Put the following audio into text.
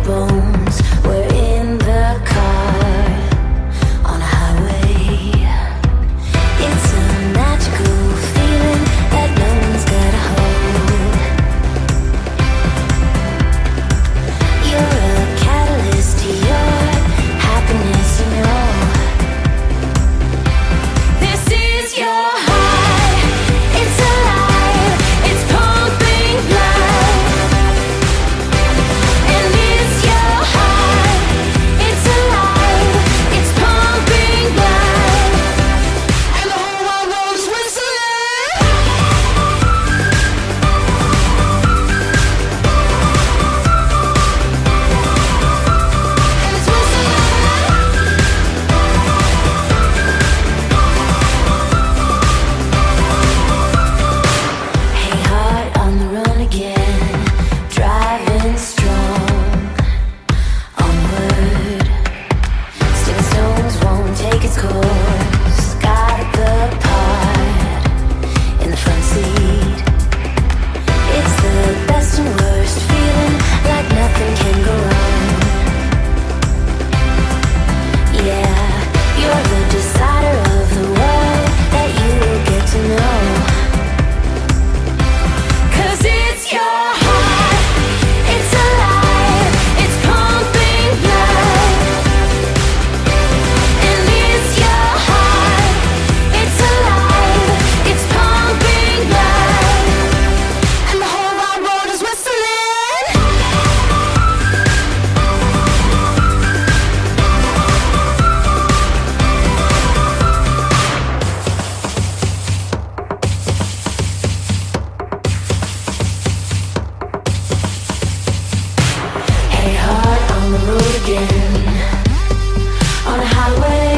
bones again on a highway.